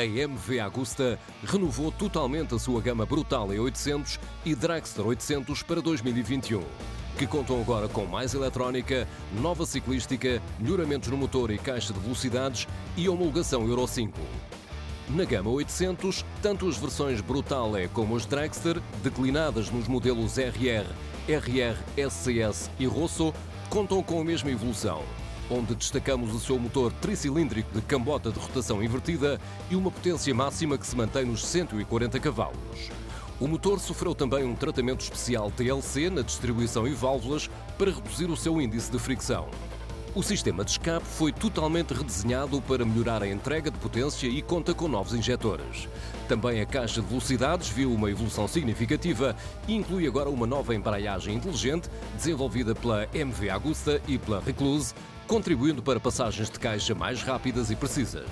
a MV Agusta renovou totalmente a sua gama Brutal E800 e Dragster 800 para 2021, que contam agora com mais eletrónica, nova ciclística, melhoramentos no motor e caixa de velocidades e homologação Euro 5. Na gama 800, tanto as versões Brutal E como as Dragster, declinadas nos modelos RR, RR, SCS e Rosso, contam com a mesma evolução onde destacamos o seu motor tricilíndrico de cambota de rotação invertida e uma potência máxima que se mantém nos 140 cavalos. O motor sofreu também um tratamento especial TLC na distribuição e válvulas para reduzir o seu índice de fricção. O sistema de escape foi totalmente redesenhado para melhorar a entrega de potência e conta com novos injetores. Também a caixa de velocidades viu uma evolução significativa e inclui agora uma nova embreagem inteligente desenvolvida pela MV Agusta e pela Recluse, contribuindo para passagens de caixa mais rápidas e precisas.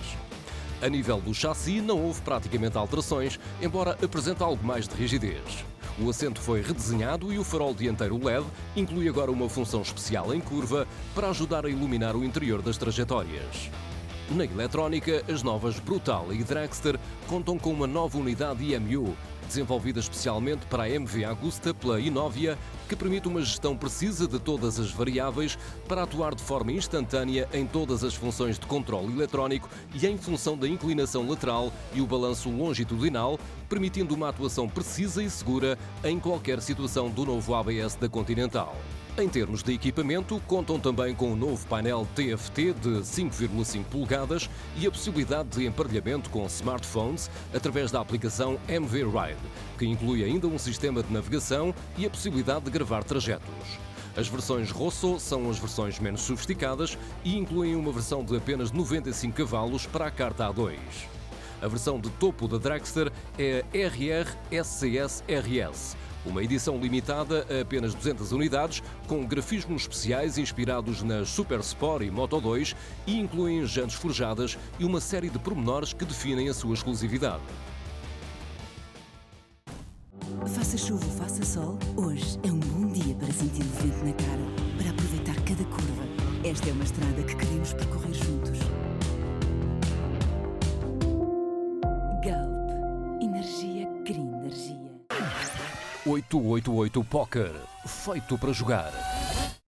A nível do chassi não houve praticamente alterações, embora apresente algo mais de rigidez. O assento foi redesenhado e o farol dianteiro LED inclui agora uma função especial em curva para ajudar a iluminar o interior das trajetórias. Na eletrónica, as novas Brutal e Dragster contam com uma nova unidade IMU, desenvolvida especialmente para a MV Agusta pela Inovia, que permite uma gestão precisa de todas as variáveis para atuar de forma instantânea em todas as funções de controle eletrónico e em função da inclinação lateral e o balanço longitudinal, permitindo uma atuação precisa e segura em qualquer situação do novo ABS da Continental. Em termos de equipamento, contam também com o um novo painel TFT de 5,5 polegadas e a possibilidade de emparelhamento com smartphones através da aplicação MV Ride, que inclui ainda um sistema de navegação e a possibilidade de gravar trajetos. As versões Rosso são as versões menos sofisticadas e incluem uma versão de apenas 95 cavalos para a carta A2. A versão de topo da Dragster é a RR SCS RS uma edição limitada a apenas 200 unidades, com grafismos especiais inspirados nas Super Sport e Moto 2 e incluem jantes forjadas e uma série de pormenores que definem a sua exclusividade. Faça chuva faça sol, hoje é um bom dia para sentir o vento na cara, para aproveitar cada curva. Esta é uma estrada 888 Poker. Feito para jogar.